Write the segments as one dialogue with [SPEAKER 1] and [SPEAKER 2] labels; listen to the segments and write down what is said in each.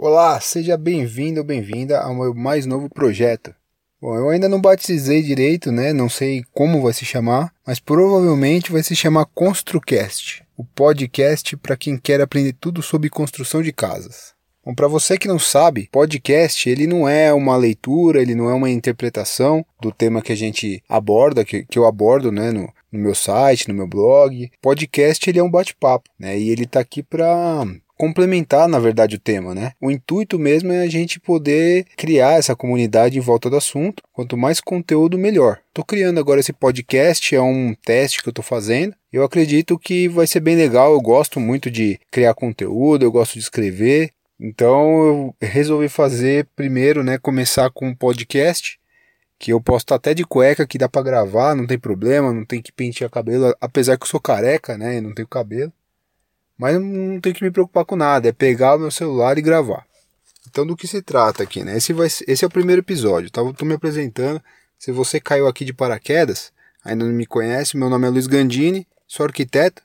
[SPEAKER 1] Olá, seja bem-vindo ou bem-vinda ao meu mais novo projeto. Bom, eu ainda não batizei direito, né? Não sei como vai se chamar, mas provavelmente vai se chamar ConstruCast, o podcast para quem quer aprender tudo sobre construção de casas. Bom, para você que não sabe, podcast ele não é uma leitura, ele não é uma interpretação do tema que a gente aborda, que, que eu abordo, né, no, no meu site, no meu blog. Podcast ele é um bate-papo, né? E ele está aqui para complementar, na verdade, o tema, né? O intuito mesmo é a gente poder criar essa comunidade em volta do assunto. Quanto mais conteúdo, melhor. Estou criando agora esse podcast, é um teste que eu estou fazendo. Eu acredito que vai ser bem legal. Eu gosto muito de criar conteúdo, eu gosto de escrever. Então eu resolvi fazer primeiro, né? Começar com um podcast que eu posto até de cueca que dá para gravar, não tem problema, não tem que pentear cabelo, apesar que eu sou careca, né, e não tenho cabelo. Mas não tenho que me preocupar com nada, é pegar o meu celular e gravar. Então do que se trata aqui, né? Esse, vai, esse é o primeiro episódio, tá? Eu tô me apresentando. Se você caiu aqui de paraquedas, ainda não me conhece, meu nome é Luiz Gandini, sou arquiteto.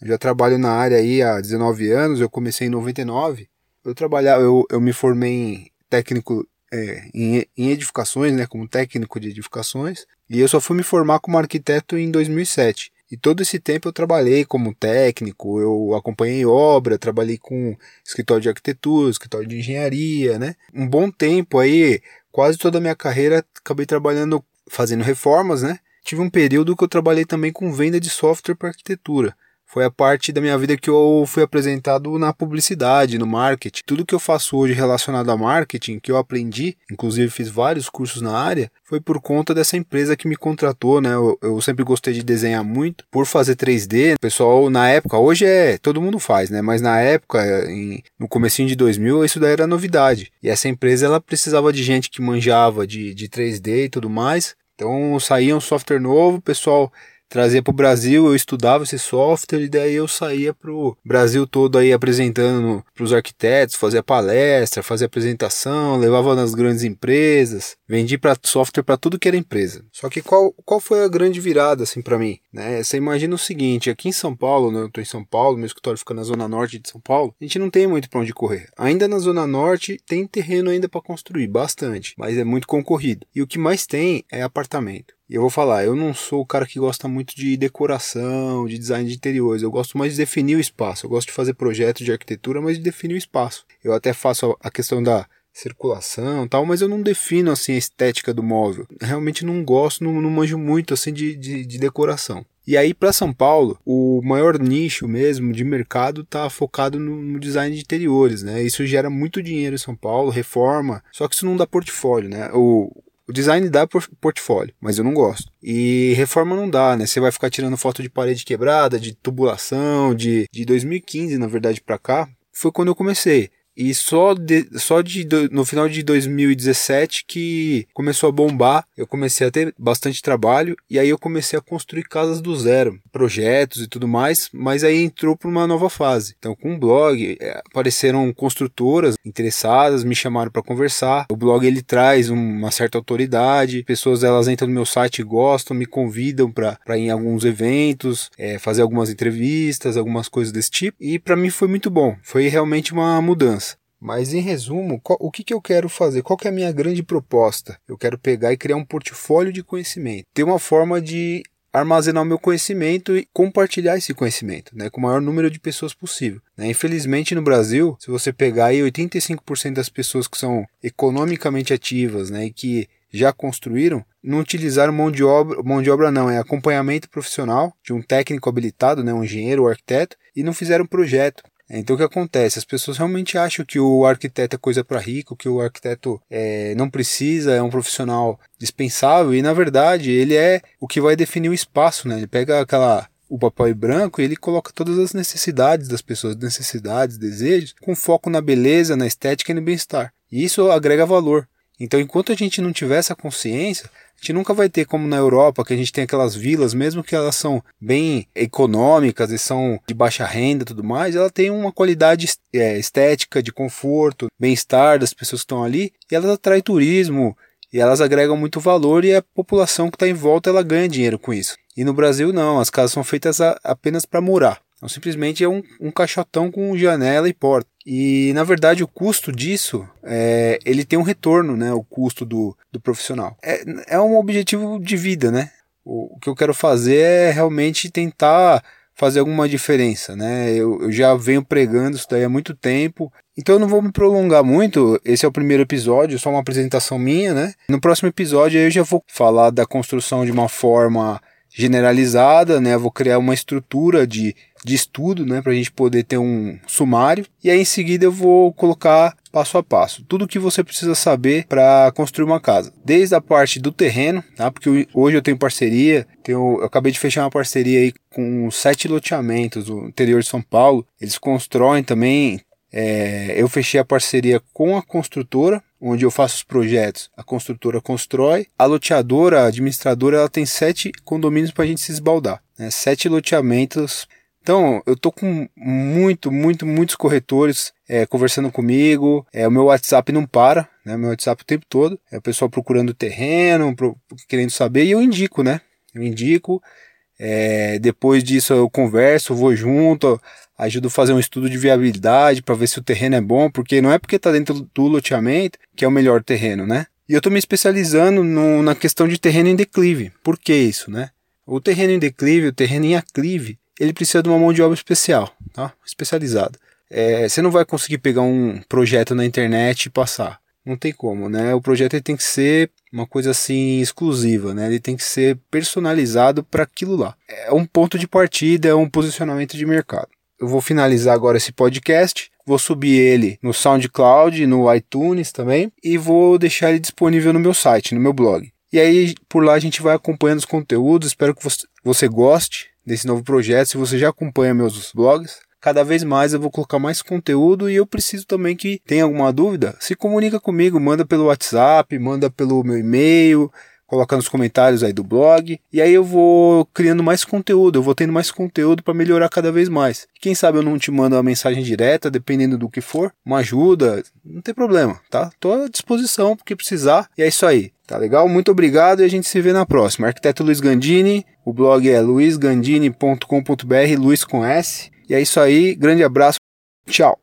[SPEAKER 1] Já trabalho na área aí há 19 anos, eu comecei em 99. Eu trabalhava, eu, eu me formei em técnico é, em, em edificações, né, como técnico de edificações, e eu só fui me formar como arquiteto em 2007. E todo esse tempo eu trabalhei como técnico, eu acompanhei obra, trabalhei com escritório de arquitetura, escritório de engenharia, né? Um bom tempo aí, quase toda a minha carreira acabei trabalhando fazendo reformas, né? Tive um período que eu trabalhei também com venda de software para arquitetura foi a parte da minha vida que eu fui apresentado na publicidade, no marketing. Tudo que eu faço hoje relacionado a marketing, que eu aprendi, inclusive fiz vários cursos na área, foi por conta dessa empresa que me contratou, né? Eu, eu sempre gostei de desenhar muito, por fazer 3D. O pessoal, na época, hoje é todo mundo faz, né? Mas na época, em, no comecinho de 2000, isso daí era novidade. E essa empresa, ela precisava de gente que manjava de, de 3D e tudo mais. Então saía um software novo, o pessoal trazia para o Brasil, eu estudava esse software e daí eu saía para o Brasil todo aí apresentando para os arquitetos, fazia palestra, fazia apresentação, levava nas grandes empresas, vendi para software para tudo que era empresa. Só que qual, qual foi a grande virada assim para mim? Né? Você imagina o seguinte, aqui em São Paulo, né, eu estou em São Paulo, meu escritório fica na zona norte de São Paulo, a gente não tem muito para onde correr. Ainda na zona norte tem terreno ainda para construir, bastante, mas é muito concorrido. E o que mais tem é apartamento. E eu vou falar, eu não sou o cara que gosta muito de decoração, de design de interiores. Eu gosto mais de definir o espaço. Eu gosto de fazer projetos de arquitetura, mas de definir o espaço. Eu até faço a questão da circulação tal, mas eu não defino assim a estética do móvel. Realmente não gosto, não, não manjo muito assim de, de, de decoração. E aí para São Paulo, o maior nicho mesmo de mercado está focado no, no, design de interiores, né? Isso gera muito dinheiro em São Paulo, reforma, só que isso não dá portfólio, né? O, o design dá portfólio, mas eu não gosto. E reforma não dá, né? Você vai ficar tirando foto de parede quebrada, de tubulação, de, de 2015, na verdade, para cá. Foi quando eu comecei. E só, de, só de, no final de 2017 que começou a bombar, eu comecei a ter bastante trabalho e aí eu comecei a construir casas do zero, projetos e tudo mais, mas aí entrou para uma nova fase. Então, com o blog, é, apareceram construtoras interessadas, me chamaram para conversar. O blog ele traz uma certa autoridade, pessoas elas entram no meu site e gostam, me convidam para ir em alguns eventos, é, fazer algumas entrevistas, algumas coisas desse tipo. E para mim foi muito bom, foi realmente uma mudança. Mas em resumo, o que, que eu quero fazer? Qual que é a minha grande proposta? Eu quero pegar e criar um portfólio de conhecimento. Ter uma forma de armazenar o meu conhecimento e compartilhar esse conhecimento né, com o maior número de pessoas possível. Né? Infelizmente no Brasil, se você pegar aí 85% das pessoas que são economicamente ativas né, e que já construíram, não utilizaram mão de obra, mão de obra não, é acompanhamento profissional de um técnico habilitado, né, um engenheiro ou arquiteto, e não fizeram projeto. Então o que acontece? As pessoas realmente acham que o arquiteto é coisa para rico, que o arquiteto é, não precisa, é um profissional dispensável, e na verdade ele é o que vai definir o espaço, né? Ele pega aquela o papel branco e ele coloca todas as necessidades das pessoas, necessidades, desejos, com foco na beleza, na estética e no bem-estar. E isso agrega valor. Então, enquanto a gente não tiver essa consciência, a gente nunca vai ter como na Europa, que a gente tem aquelas vilas, mesmo que elas são bem econômicas e são de baixa renda e tudo mais, ela tem uma qualidade é, estética, de conforto, bem-estar das pessoas que estão ali, e elas atraem turismo, e elas agregam muito valor e a população que está em volta ela ganha dinheiro com isso. E no Brasil não, as casas são feitas a, apenas para morar. Então, simplesmente é um, um caixotão com janela e porta. E, na verdade, o custo disso, é, ele tem um retorno, né? O custo do, do profissional. É, é um objetivo de vida, né? O, o que eu quero fazer é realmente tentar fazer alguma diferença, né? Eu, eu, já venho pregando isso daí há muito tempo, então eu não vou me prolongar muito. Esse é o primeiro episódio, só uma apresentação minha, né? No próximo episódio eu já vou falar da construção de uma forma generalizada, né? Eu vou criar uma estrutura de, de estudo, né? Para a gente poder ter um sumário. E aí em seguida eu vou colocar passo a passo tudo o que você precisa saber para construir uma casa, desde a parte do terreno, tá? Porque hoje eu tenho parceria, tenho, eu acabei de fechar uma parceria aí com sete loteamentos no interior de São Paulo. Eles constroem também. É, eu fechei a parceria com a construtora onde eu faço os projetos, a construtora constrói, a loteadora, a administradora, ela tem sete condomínios para a gente se esbaldar, né? sete loteamentos. Então, eu tô com muito, muito, muitos corretores é, conversando comigo. É, o meu WhatsApp não para, né? Meu WhatsApp o tempo todo. É o pessoal procurando terreno, pro, querendo saber, e eu indico, né? Eu indico. É, depois disso eu converso, vou junto, ajudo a fazer um estudo de viabilidade para ver se o terreno é bom, porque não é porque está dentro do loteamento que é o melhor terreno, né? E eu estou me especializando no, na questão de terreno em declive. Por que isso, né? O terreno em declive, o terreno em aclive, ele precisa de uma mão de obra especial, tá? Especializada. É, você não vai conseguir pegar um projeto na internet e passar. Não tem como, né? O projeto tem que ser uma coisa assim exclusiva, né? Ele tem que ser personalizado para aquilo lá. É um ponto de partida, é um posicionamento de mercado eu vou finalizar agora esse podcast. Vou subir ele no SoundCloud, no iTunes também, e vou deixar ele disponível no meu site, no meu blog. E aí, por lá, a gente vai acompanhando os conteúdos. Espero que você goste desse novo projeto. Se você já acompanha meus blogs, cada vez mais eu vou colocar mais conteúdo e eu preciso também que tenha alguma dúvida, se comunica comigo, manda pelo WhatsApp, manda pelo meu e-mail, coloca nos comentários aí do blog. E aí eu vou criando mais conteúdo, eu vou tendo mais conteúdo para melhorar cada vez mais. Quem sabe eu não te mando uma mensagem direta, dependendo do que for, uma ajuda, não tem problema, tá? Tô à disposição porque precisar. E é isso aí. Tá legal? Muito obrigado e a gente se vê na próxima. Arquiteto Luiz Gandini, o blog é luisgandini.com.br, Luiz com S. E é isso aí, grande abraço, tchau.